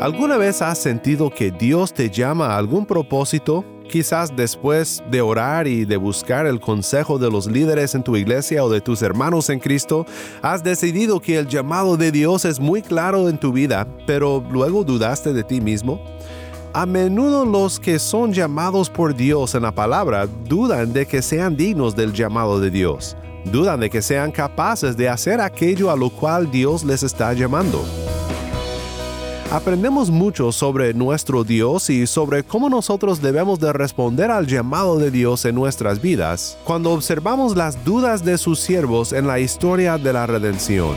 ¿Alguna vez has sentido que Dios te llama a algún propósito? Quizás después de orar y de buscar el consejo de los líderes en tu iglesia o de tus hermanos en Cristo, has decidido que el llamado de Dios es muy claro en tu vida, pero luego dudaste de ti mismo. A menudo los que son llamados por Dios en la palabra dudan de que sean dignos del llamado de Dios, dudan de que sean capaces de hacer aquello a lo cual Dios les está llamando. Aprendemos mucho sobre nuestro Dios y sobre cómo nosotros debemos de responder al llamado de Dios en nuestras vidas cuando observamos las dudas de sus siervos en la historia de la redención.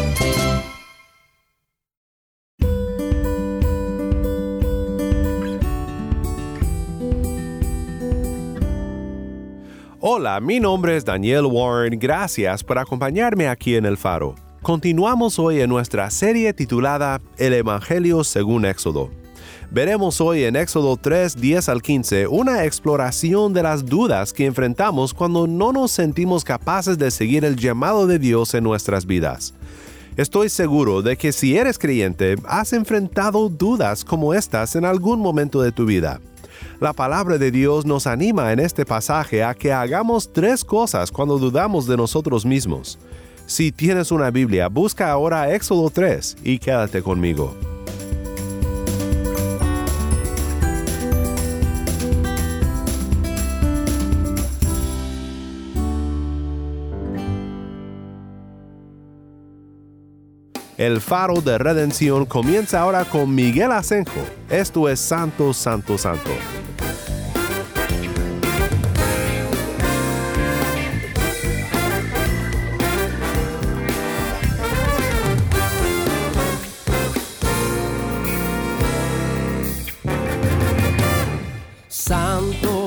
Hola, mi nombre es Daniel Warren, gracias por acompañarme aquí en El Faro. Continuamos hoy en nuestra serie titulada El Evangelio según Éxodo. Veremos hoy en Éxodo 3, 10 al 15 una exploración de las dudas que enfrentamos cuando no nos sentimos capaces de seguir el llamado de Dios en nuestras vidas. Estoy seguro de que si eres creyente, has enfrentado dudas como estas en algún momento de tu vida. La palabra de Dios nos anima en este pasaje a que hagamos tres cosas cuando dudamos de nosotros mismos. Si tienes una Biblia, busca ahora Éxodo 3 y quédate conmigo. El faro de redención comienza ahora con Miguel Asenjo. Esto es Santo, Santo, Santo. Santo,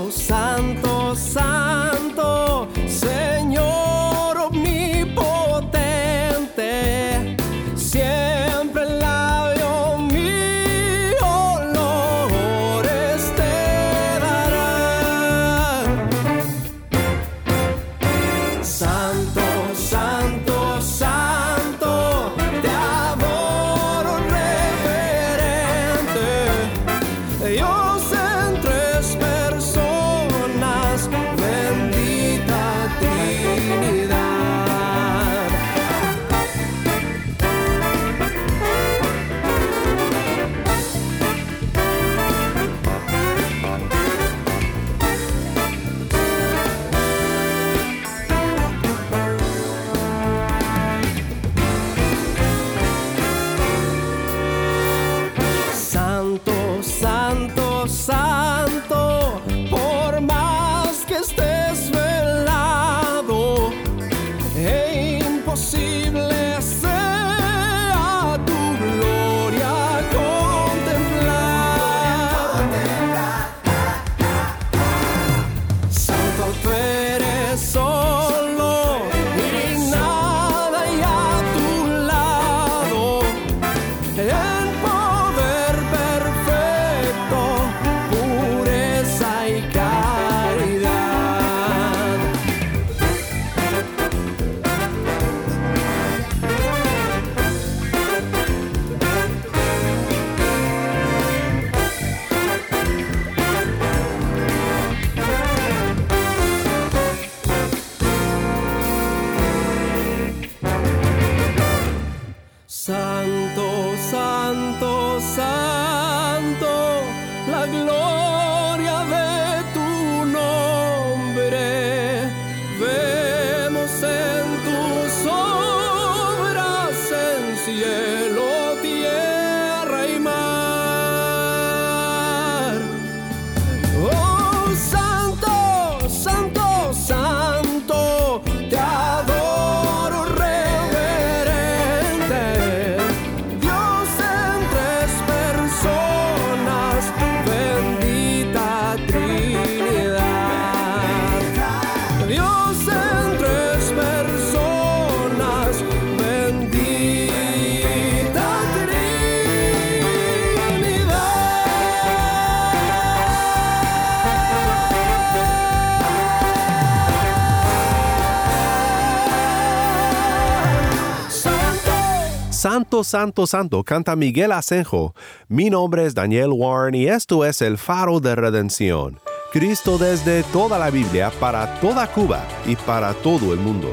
Santo, Santo, Santo, canta Miguel Asenjo. Mi nombre es Daniel Warren y esto es el faro de redención. Cristo desde toda la Biblia, para toda Cuba y para todo el mundo.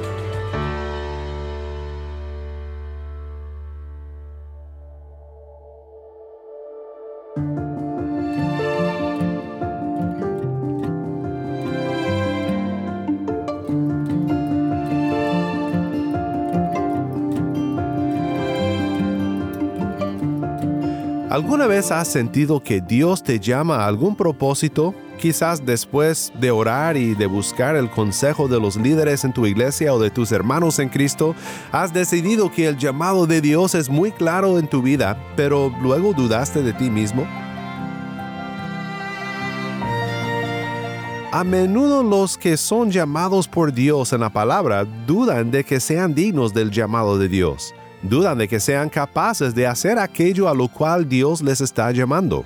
¿Alguna vez has sentido que Dios te llama a algún propósito? Quizás después de orar y de buscar el consejo de los líderes en tu iglesia o de tus hermanos en Cristo, has decidido que el llamado de Dios es muy claro en tu vida, pero luego dudaste de ti mismo. A menudo los que son llamados por Dios en la palabra dudan de que sean dignos del llamado de Dios dudan de que sean capaces de hacer aquello a lo cual Dios les está llamando.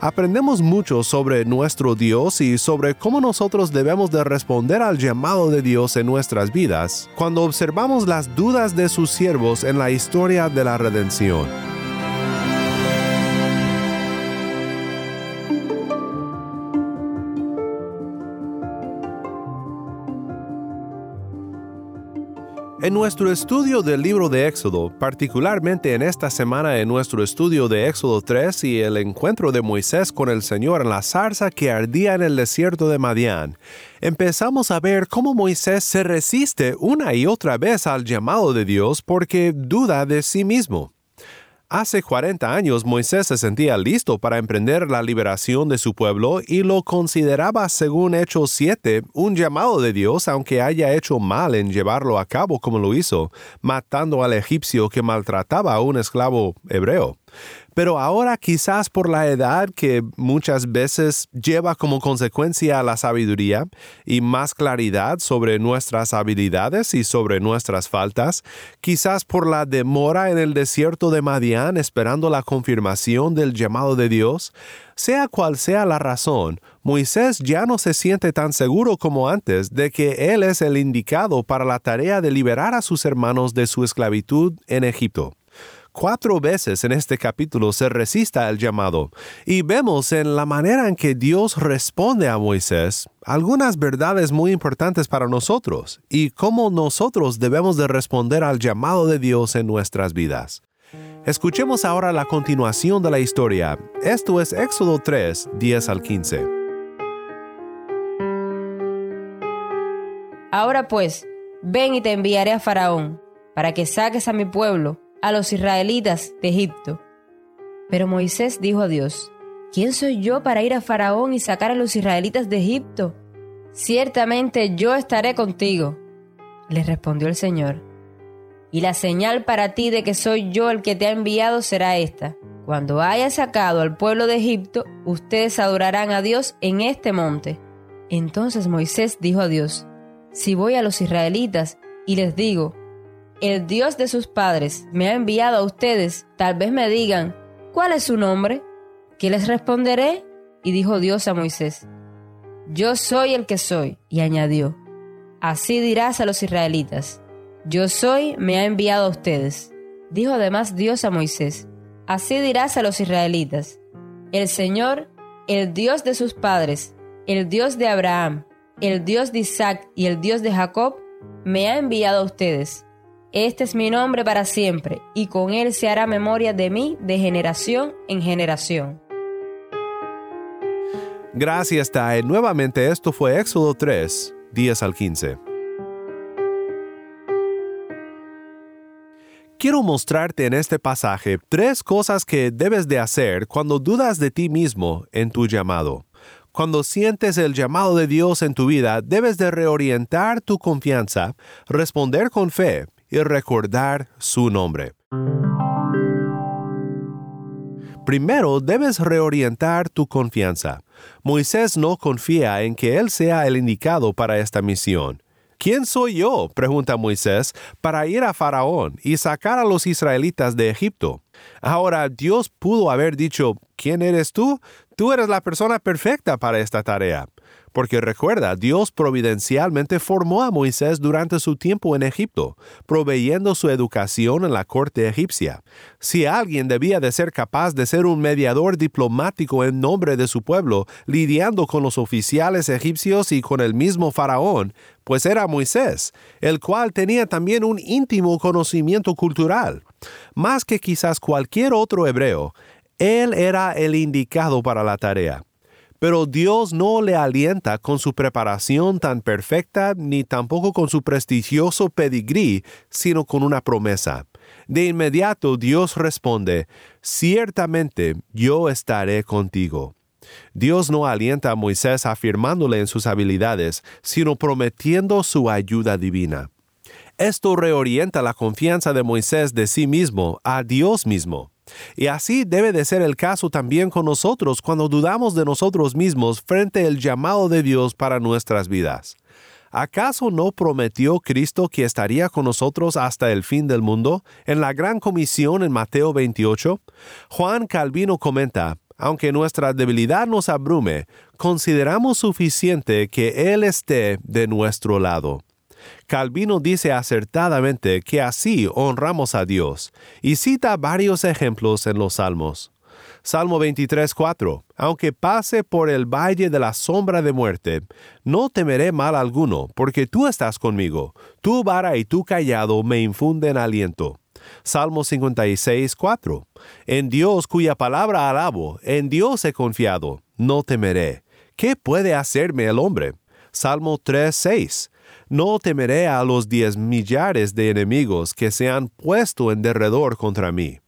Aprendemos mucho sobre nuestro Dios y sobre cómo nosotros debemos de responder al llamado de Dios en nuestras vidas cuando observamos las dudas de sus siervos en la historia de la redención. En nuestro estudio del libro de Éxodo, particularmente en esta semana en nuestro estudio de Éxodo 3 y el encuentro de Moisés con el Señor en la zarza que ardía en el desierto de Madián, empezamos a ver cómo Moisés se resiste una y otra vez al llamado de Dios porque duda de sí mismo. Hace 40 años Moisés se sentía listo para emprender la liberación de su pueblo y lo consideraba, según Hechos 7, un llamado de Dios, aunque haya hecho mal en llevarlo a cabo como lo hizo, matando al egipcio que maltrataba a un esclavo hebreo. Pero ahora quizás por la edad que muchas veces lleva como consecuencia la sabiduría y más claridad sobre nuestras habilidades y sobre nuestras faltas, quizás por la demora en el desierto de Madián esperando la confirmación del llamado de Dios, sea cual sea la razón, Moisés ya no se siente tan seguro como antes de que él es el indicado para la tarea de liberar a sus hermanos de su esclavitud en Egipto. Cuatro veces en este capítulo se resista al llamado y vemos en la manera en que Dios responde a Moisés algunas verdades muy importantes para nosotros y cómo nosotros debemos de responder al llamado de Dios en nuestras vidas. Escuchemos ahora la continuación de la historia. Esto es Éxodo 3, 10 al 15. Ahora pues, ven y te enviaré a Faraón, para que saques a mi pueblo a los israelitas de Egipto. Pero Moisés dijo a Dios, ¿quién soy yo para ir a Faraón y sacar a los israelitas de Egipto? Ciertamente yo estaré contigo. Le respondió el Señor. Y la señal para ti de que soy yo el que te ha enviado será esta. Cuando haya sacado al pueblo de Egipto, ustedes adorarán a Dios en este monte. Entonces Moisés dijo a Dios, Si voy a los israelitas y les digo, el Dios de sus padres me ha enviado a ustedes, tal vez me digan, ¿cuál es su nombre? ¿Qué les responderé? Y dijo Dios a Moisés, Yo soy el que soy, y añadió, Así dirás a los israelitas, Yo soy, me ha enviado a ustedes. Dijo además Dios a Moisés, Así dirás a los israelitas, El Señor, el Dios de sus padres, el Dios de Abraham, el Dios de Isaac y el Dios de Jacob, me ha enviado a ustedes. Este es mi nombre para siempre, y con él se hará memoria de mí de generación en generación. Gracias, Tae. Nuevamente esto fue Éxodo 3, 10 al 15. Quiero mostrarte en este pasaje tres cosas que debes de hacer cuando dudas de ti mismo en tu llamado. Cuando sientes el llamado de Dios en tu vida, debes de reorientar tu confianza, responder con fe y recordar su nombre. Primero debes reorientar tu confianza. Moisés no confía en que él sea el indicado para esta misión. ¿Quién soy yo? pregunta Moisés, para ir a Faraón y sacar a los israelitas de Egipto. Ahora, Dios pudo haber dicho, ¿quién eres tú? Tú eres la persona perfecta para esta tarea. Porque recuerda, Dios providencialmente formó a Moisés durante su tiempo en Egipto, proveyendo su educación en la corte egipcia. Si alguien debía de ser capaz de ser un mediador diplomático en nombre de su pueblo, lidiando con los oficiales egipcios y con el mismo faraón, pues era Moisés, el cual tenía también un íntimo conocimiento cultural. Más que quizás cualquier otro hebreo, él era el indicado para la tarea. Pero Dios no le alienta con su preparación tan perfecta ni tampoco con su prestigioso pedigrí, sino con una promesa. De inmediato Dios responde, Ciertamente yo estaré contigo. Dios no alienta a Moisés afirmándole en sus habilidades, sino prometiendo su ayuda divina. Esto reorienta la confianza de Moisés de sí mismo a Dios mismo. Y así debe de ser el caso también con nosotros cuando dudamos de nosotros mismos frente al llamado de Dios para nuestras vidas. ¿Acaso no prometió Cristo que estaría con nosotros hasta el fin del mundo en la gran comisión en Mateo 28? Juan Calvino comenta, aunque nuestra debilidad nos abrume, consideramos suficiente que Él esté de nuestro lado. Calvino dice acertadamente que así honramos a Dios y cita varios ejemplos en los Salmos. Salmo 23:4 Aunque pase por el valle de la sombra de muerte, no temeré mal alguno, porque tú estás conmigo. Tu vara y tu callado me infunden aliento. Salmo 56:4 En Dios cuya palabra alabo, en Dios he confiado, no temeré. ¿Qué puede hacerme el hombre? Salmo 3:6 no temeré a los diez millares de enemigos que se han puesto en derredor contra mí.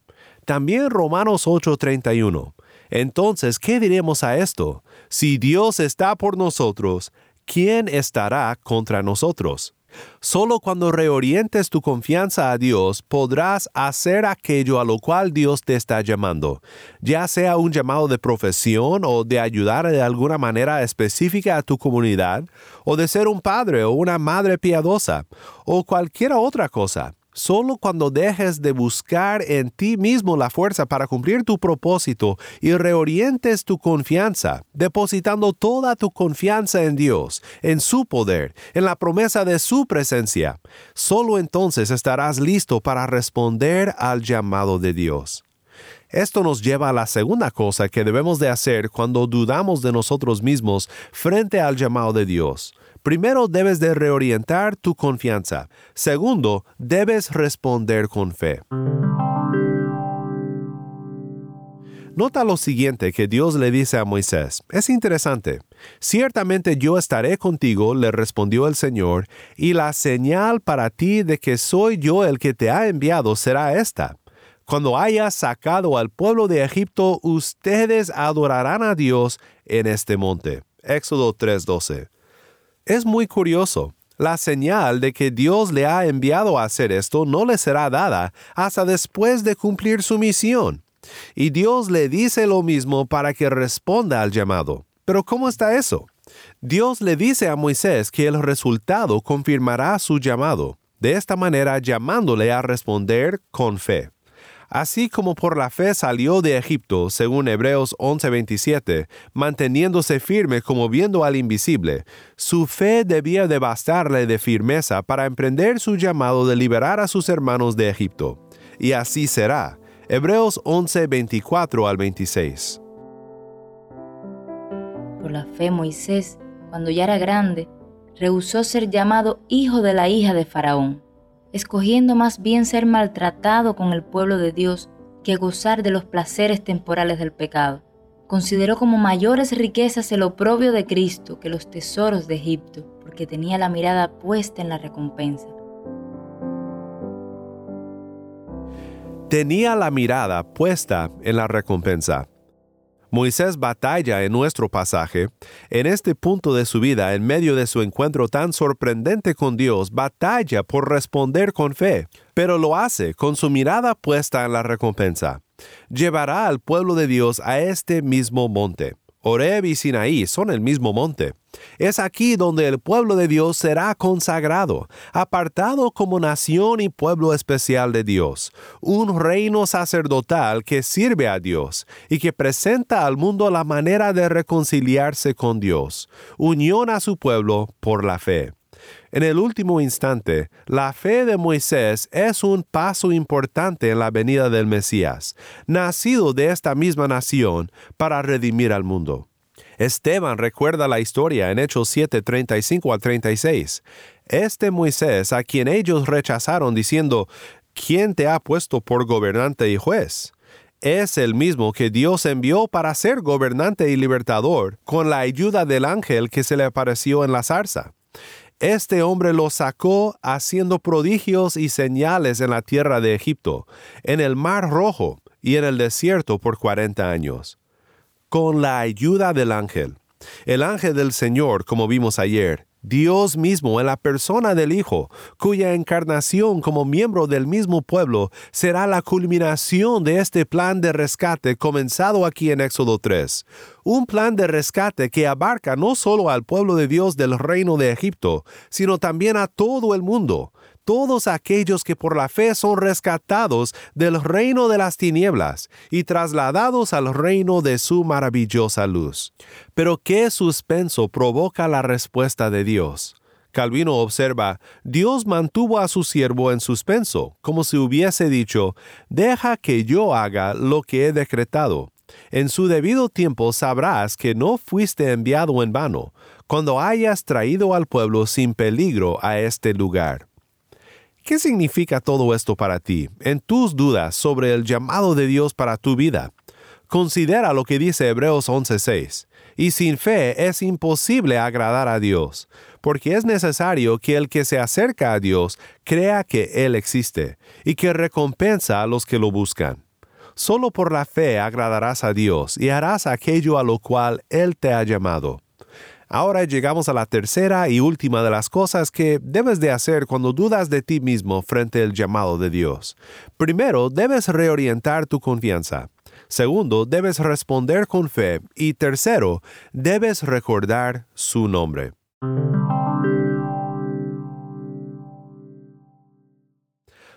También Romanos 8:31. Entonces, ¿qué diremos a esto? Si Dios está por nosotros, ¿quién estará contra nosotros? Solo cuando reorientes tu confianza a Dios podrás hacer aquello a lo cual Dios te está llamando, ya sea un llamado de profesión o de ayudar de alguna manera específica a tu comunidad, o de ser un padre o una madre piadosa, o cualquier otra cosa. Solo cuando dejes de buscar en ti mismo la fuerza para cumplir tu propósito y reorientes tu confianza, depositando toda tu confianza en Dios, en su poder, en la promesa de su presencia, solo entonces estarás listo para responder al llamado de Dios. Esto nos lleva a la segunda cosa que debemos de hacer cuando dudamos de nosotros mismos frente al llamado de Dios Primero debes de reorientar tu confianza. Segundo, debes responder con fe. Nota lo siguiente que Dios le dice a Moisés. Es interesante. Ciertamente yo estaré contigo, le respondió el Señor, y la señal para ti de que soy yo el que te ha enviado será esta. Cuando hayas sacado al pueblo de Egipto, ustedes adorarán a Dios en este monte. Éxodo 3:12. Es muy curioso. La señal de que Dios le ha enviado a hacer esto no le será dada hasta después de cumplir su misión. Y Dios le dice lo mismo para que responda al llamado. Pero ¿cómo está eso? Dios le dice a Moisés que el resultado confirmará su llamado, de esta manera llamándole a responder con fe. Así como por la fe salió de Egipto, según Hebreos 11:27, manteniéndose firme como viendo al invisible, su fe debía de bastarle de firmeza para emprender su llamado de liberar a sus hermanos de Egipto. Y así será. Hebreos 11:24 al 26. Por la fe Moisés, cuando ya era grande, rehusó ser llamado hijo de la hija de Faraón escogiendo más bien ser maltratado con el pueblo de Dios que gozar de los placeres temporales del pecado. Consideró como mayores riquezas el oprobio de Cristo que los tesoros de Egipto, porque tenía la mirada puesta en la recompensa. Tenía la mirada puesta en la recompensa. Moisés batalla en nuestro pasaje. En este punto de su vida, en medio de su encuentro tan sorprendente con Dios, batalla por responder con fe, pero lo hace con su mirada puesta en la recompensa. Llevará al pueblo de Dios a este mismo monte. Oreb y Sinaí son el mismo monte. Es aquí donde el pueblo de Dios será consagrado, apartado como nación y pueblo especial de Dios, un reino sacerdotal que sirve a Dios y que presenta al mundo la manera de reconciliarse con Dios, unión a su pueblo por la fe. En el último instante, la fe de Moisés es un paso importante en la venida del Mesías, nacido de esta misma nación para redimir al mundo. Esteban recuerda la historia en Hechos 7, 35 al 36. Este Moisés a quien ellos rechazaron diciendo, ¿quién te ha puesto por gobernante y juez? Es el mismo que Dios envió para ser gobernante y libertador con la ayuda del ángel que se le apareció en la zarza. Este hombre lo sacó haciendo prodigios y señales en la tierra de Egipto, en el mar rojo y en el desierto por cuarenta años con la ayuda del ángel. El ángel del Señor, como vimos ayer, Dios mismo en la persona del Hijo, cuya encarnación como miembro del mismo pueblo será la culminación de este plan de rescate comenzado aquí en Éxodo 3. Un plan de rescate que abarca no solo al pueblo de Dios del reino de Egipto, sino también a todo el mundo, todos aquellos que por la fe son rescatados del reino de las tinieblas y trasladados al reino de su maravillosa luz. Pero qué suspenso provoca la respuesta de Dios. Calvino observa, Dios mantuvo a su siervo en suspenso, como si hubiese dicho, deja que yo haga lo que he decretado. En su debido tiempo sabrás que no fuiste enviado en vano, cuando hayas traído al pueblo sin peligro a este lugar. ¿Qué significa todo esto para ti en tus dudas sobre el llamado de Dios para tu vida? Considera lo que dice Hebreos 11:6. Y sin fe es imposible agradar a Dios, porque es necesario que el que se acerca a Dios crea que Él existe y que recompensa a los que lo buscan. Solo por la fe agradarás a Dios y harás aquello a lo cual Él te ha llamado. Ahora llegamos a la tercera y última de las cosas que debes de hacer cuando dudas de ti mismo frente al llamado de Dios. Primero, debes reorientar tu confianza. Segundo, debes responder con fe. Y tercero, debes recordar su nombre.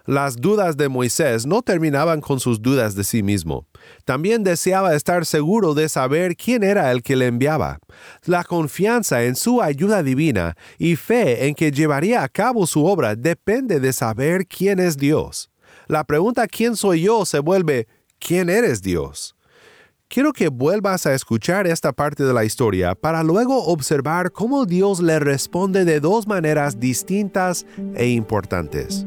Las dudas de Moisés no terminaban con sus dudas de sí mismo. También deseaba estar seguro de saber quién era el que le enviaba. La confianza en su ayuda divina y fe en que llevaría a cabo su obra depende de saber quién es Dios. La pregunta ¿quién soy yo? se vuelve ¿quién eres Dios? Quiero que vuelvas a escuchar esta parte de la historia para luego observar cómo Dios le responde de dos maneras distintas e importantes.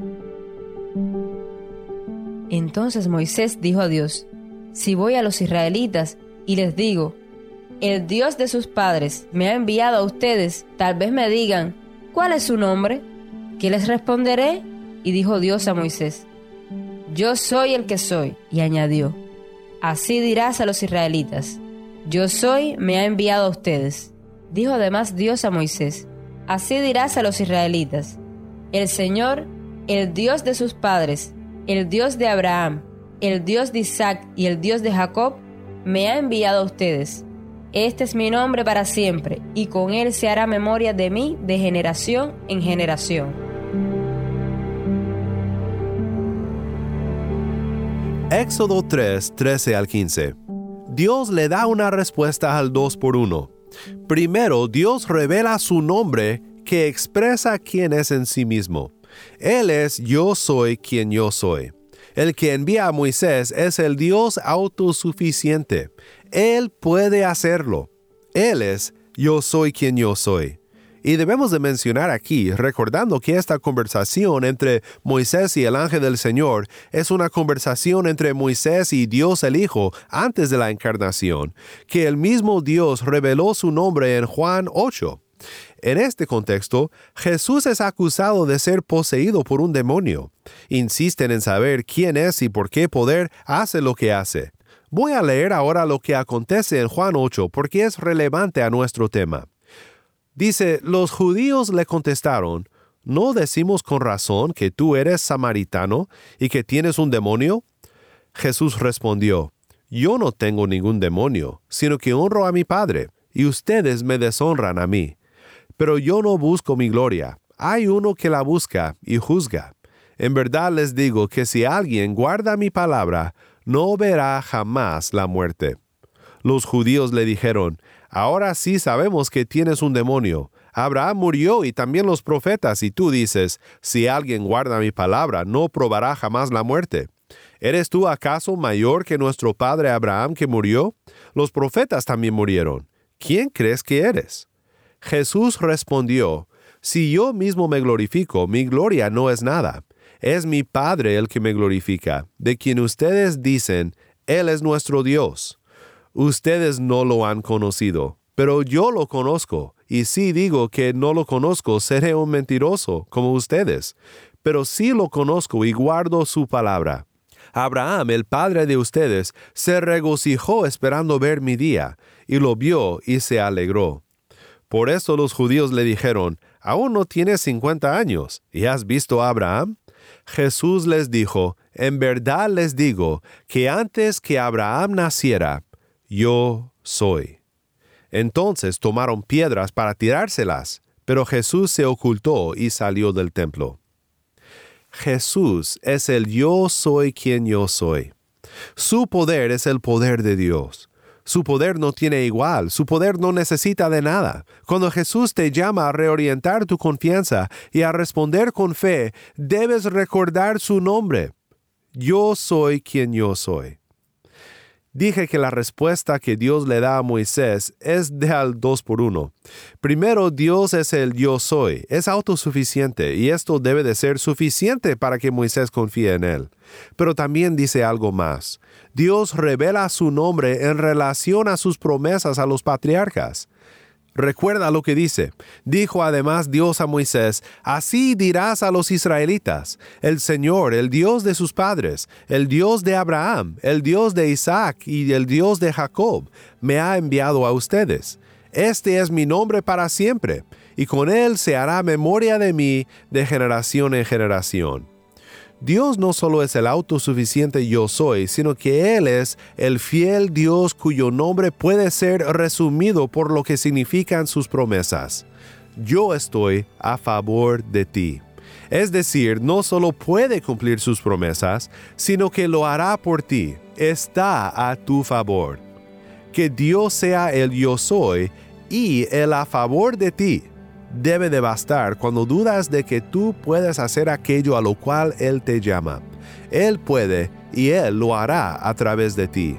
Entonces Moisés dijo a Dios, si voy a los israelitas y les digo, el Dios de sus padres me ha enviado a ustedes, tal vez me digan, ¿cuál es su nombre? ¿Qué les responderé? Y dijo Dios a Moisés, yo soy el que soy, y añadió, así dirás a los israelitas, yo soy, me ha enviado a ustedes. Dijo además Dios a Moisés, así dirás a los israelitas, el Señor, el Dios de sus padres, el Dios de Abraham, el Dios de Isaac y el Dios de Jacob, me ha enviado a ustedes. Este es mi nombre para siempre, y con él se hará memoria de mí de generación en generación. Éxodo 3, 13 al 15. Dios le da una respuesta al 2 por 1. Primero, Dios revela su nombre que expresa quién es en sí mismo. Él es yo soy quien yo soy. El que envía a Moisés es el Dios autosuficiente. Él puede hacerlo. Él es yo soy quien yo soy. Y debemos de mencionar aquí, recordando que esta conversación entre Moisés y el ángel del Señor es una conversación entre Moisés y Dios el Hijo antes de la encarnación, que el mismo Dios reveló su nombre en Juan 8. En este contexto, Jesús es acusado de ser poseído por un demonio. Insisten en saber quién es y por qué poder hace lo que hace. Voy a leer ahora lo que acontece en Juan 8 porque es relevante a nuestro tema. Dice, los judíos le contestaron, ¿no decimos con razón que tú eres samaritano y que tienes un demonio? Jesús respondió, Yo no tengo ningún demonio, sino que honro a mi Padre, y ustedes me deshonran a mí Pero yo no busco mi gloria. Hay uno que la busca y juzga. En verdad les digo que si alguien guarda mi palabra, no verá jamás la muerte. Los judíos le dijeron, Ahora sí sabemos que tienes un demonio. Abraham murió y también los profetas, y tú dices, si alguien guarda mi palabra, no probará jamás la muerte. ¿Eres tú acaso mayor que nuestro padre Abraham que murió? Los profetas también murieron. ¿Quién crees que eres? Jesús respondió, Si yo mismo me glorifico, mi gloria no es nada. Es mi Padre el que me glorifica, de quien ustedes dicen, Él es nuestro Dios. Ustedes no lo han conocido, pero yo lo conozco, y si digo que no lo conozco, seré un mentiroso, como ustedes. Pero sí lo conozco y guardo su palabra. Abraham, el padre de ustedes, se regocijó esperando ver mi día, y lo vio y se alegró. Por eso los judíos le dijeron, Aún no tienes cincuenta años, ¿y has visto a Abraham? Jesús les dijo, En verdad les digo, que antes que Abraham naciera, yo soy. Entonces tomaron piedras para tirárselas, pero Jesús se ocultó y salió del templo. Jesús es el yo soy quien yo soy. Su poder es el poder de Dios. Su poder no tiene igual, su poder no necesita de nada. Cuando Jesús te llama a reorientar tu confianza y a responder con fe, debes recordar su nombre. Yo soy quien yo soy. Dije que la respuesta que Dios le da a Moisés es de al dos por uno. Primero, Dios es el yo soy, es autosuficiente y esto debe de ser suficiente para que Moisés confíe en él. Pero también dice algo más. Dios revela su nombre en relación a sus promesas a los patriarcas. Recuerda lo que dice. Dijo además Dios a Moisés, Así dirás a los israelitas, el Señor, el Dios de sus padres, el Dios de Abraham, el Dios de Isaac y el Dios de Jacob, me ha enviado a ustedes. Este es mi nombre para siempre, y con él se hará memoria de mí de generación en generación. Dios no solo es el autosuficiente yo soy, sino que Él es el fiel Dios cuyo nombre puede ser resumido por lo que significan sus promesas. Yo estoy a favor de ti. Es decir, no solo puede cumplir sus promesas, sino que lo hará por ti. Está a tu favor. Que Dios sea el yo soy y el a favor de ti debe de bastar cuando dudas de que tú puedes hacer aquello a lo cual Él te llama. Él puede y Él lo hará a través de ti.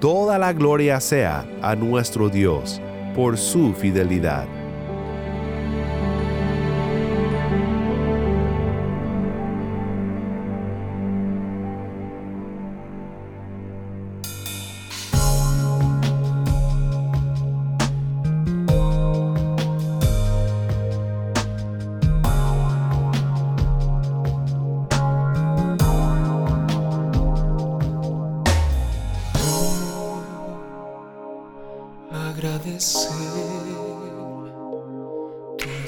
Toda la gloria sea a nuestro Dios por su fidelidad.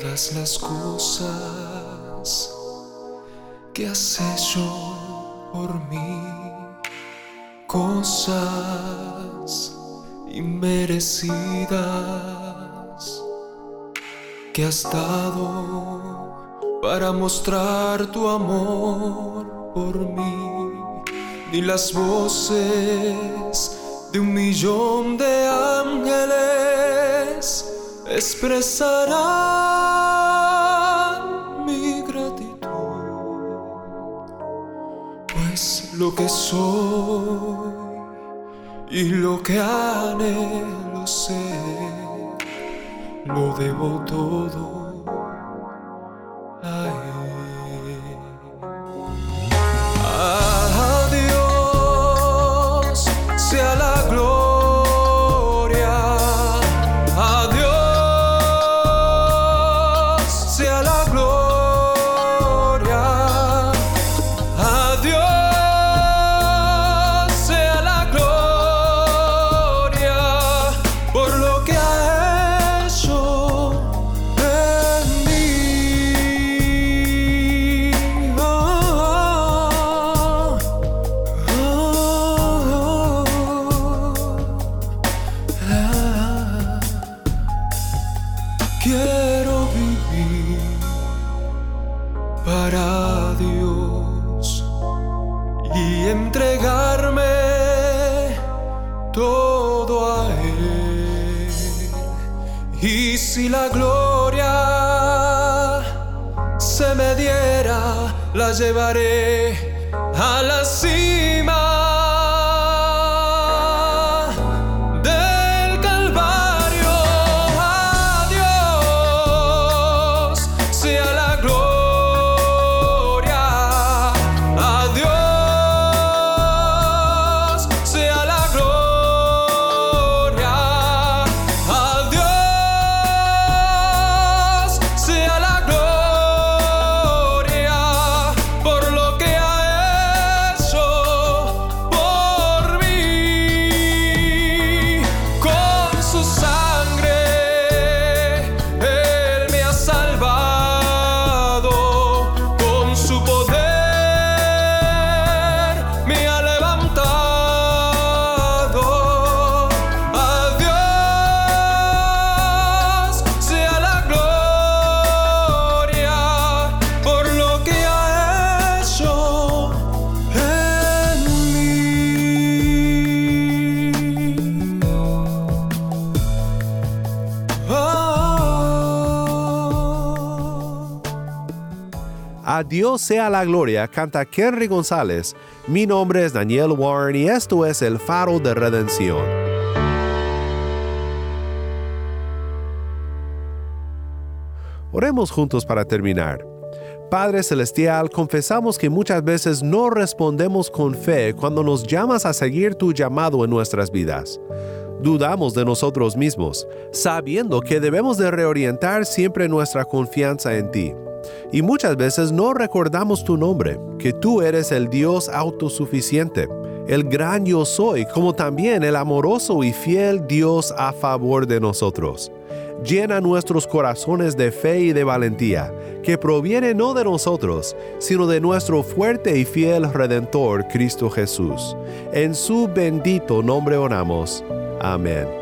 Todas las cosas que has hecho por mí, cosas inmerecidas que has dado para mostrar tu amor por mí, ni las voces de un millón de ángeles expresarán mi gratitud, pues lo que soy y lo que anhelo ser, lo debo todo si la gloria se me diera, la llevaré a la cima. Dios sea la gloria, canta Henry González. Mi nombre es Daniel Warren y esto es el faro de redención. Oremos juntos para terminar. Padre Celestial, confesamos que muchas veces no respondemos con fe cuando nos llamas a seguir tu llamado en nuestras vidas. Dudamos de nosotros mismos, sabiendo que debemos de reorientar siempre nuestra confianza en ti. Y muchas veces no recordamos tu nombre, que tú eres el Dios autosuficiente, el gran yo soy, como también el amoroso y fiel Dios a favor de nosotros. Llena nuestros corazones de fe y de valentía, que proviene no de nosotros, sino de nuestro fuerte y fiel Redentor, Cristo Jesús. En su bendito nombre oramos. Amén.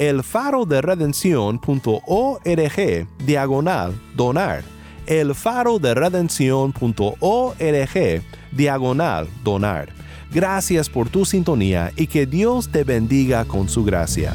elfaroderedención.org diagonal donar. elfaroderedención.org diagonal donar. Gracias por tu sintonía y que Dios te bendiga con su gracia.